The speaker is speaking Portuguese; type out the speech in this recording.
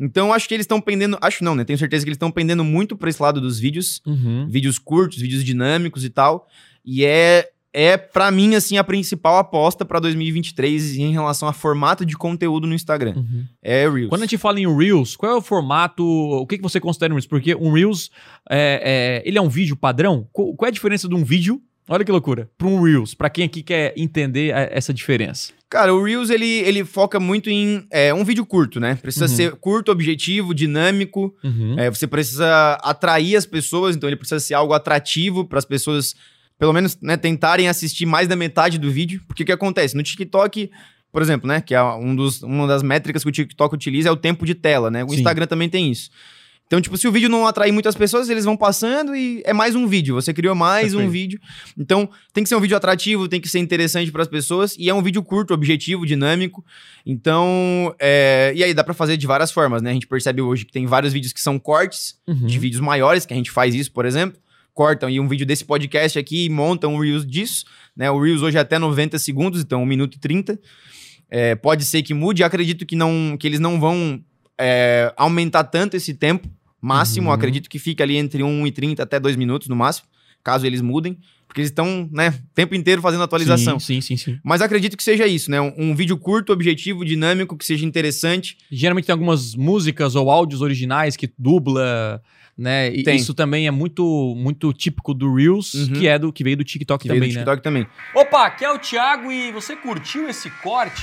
Então acho que eles estão pendendo, acho não, né? Tenho certeza que eles estão pendendo muito para esse lado dos vídeos, Uhum. vídeos curtos, vídeos dinâmicos e tal. E é é para mim assim a principal aposta para 2023 em relação a formato de conteúdo no Instagram. Uhum. É Reels. Quando a gente fala em Reels, qual é o formato? O que, que você considera um Reels? Porque um Reels, é, é, ele é um vídeo padrão? Qual, qual é a diferença de um vídeo? Olha que loucura. Para um Reels, para quem aqui quer entender a- essa diferença. Cara, o Reels ele, ele foca muito em é, um vídeo curto, né? Precisa Uhum. ser curto, objetivo, dinâmico. Uhum. É, você precisa atrair as pessoas, então ele precisa ser algo atrativo para as pessoas, pelo menos, né, tentarem assistir mais da metade do vídeo. Porque o que acontece? No TikTok, por exemplo, né, que é um dos, uma das métricas que o TikTok utiliza é o tempo de tela, né? O Sim. Instagram também tem isso. Então, tipo, se o vídeo não atrair muitas pessoas, eles vão passando e é mais um vídeo. Você criou mais um Perfeito. vídeo. Então, tem que ser um vídeo atrativo, tem que ser interessante para as pessoas e é um vídeo curto, objetivo, dinâmico. Então, é... e aí dá para fazer de várias formas, né? A gente percebe hoje que tem vários vídeos que são cortes Uhum. de vídeos maiores, que a gente faz isso, por exemplo. Cortam aí um vídeo desse podcast aqui e montam um Reels disso. Né? O Reels hoje é até 90 segundos, então 1 minuto e 30. É, pode ser que mude. Acredito que, não, que eles não vão é, aumentar tanto esse tempo máximo. Uhum. Acredito que fica ali entre 1 e 30 até 2 minutos no máximo, caso eles mudem. Porque eles estão, né, o tempo inteiro fazendo atualização. Sim, sim, sim, sim. Mas acredito que seja isso, né? Um, um vídeo curto, objetivo, dinâmico, que seja interessante. Geralmente tem algumas músicas ou áudios originais que dubla, né? E Tem. isso também é muito muito típico do Reels, Uhum. que é do que veio do TikTok Que veio também, do né? TikTok também. Opa, aqui é o Thiago e você curtiu esse corte?